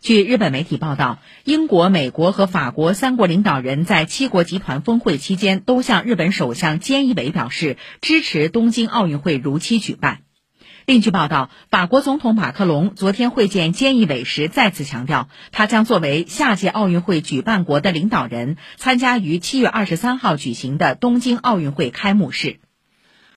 据日本媒体报道英国美国和法国三国领导人在七国集团峰会期间都向日本首相菅义伟表示支持东京奥运会如期举办。另据报道法国总统马克龙昨天会见菅义伟时再次强调他将作为下届奥运会举办国的领导人参加于七月二十三号举行的东京奥运会开幕式。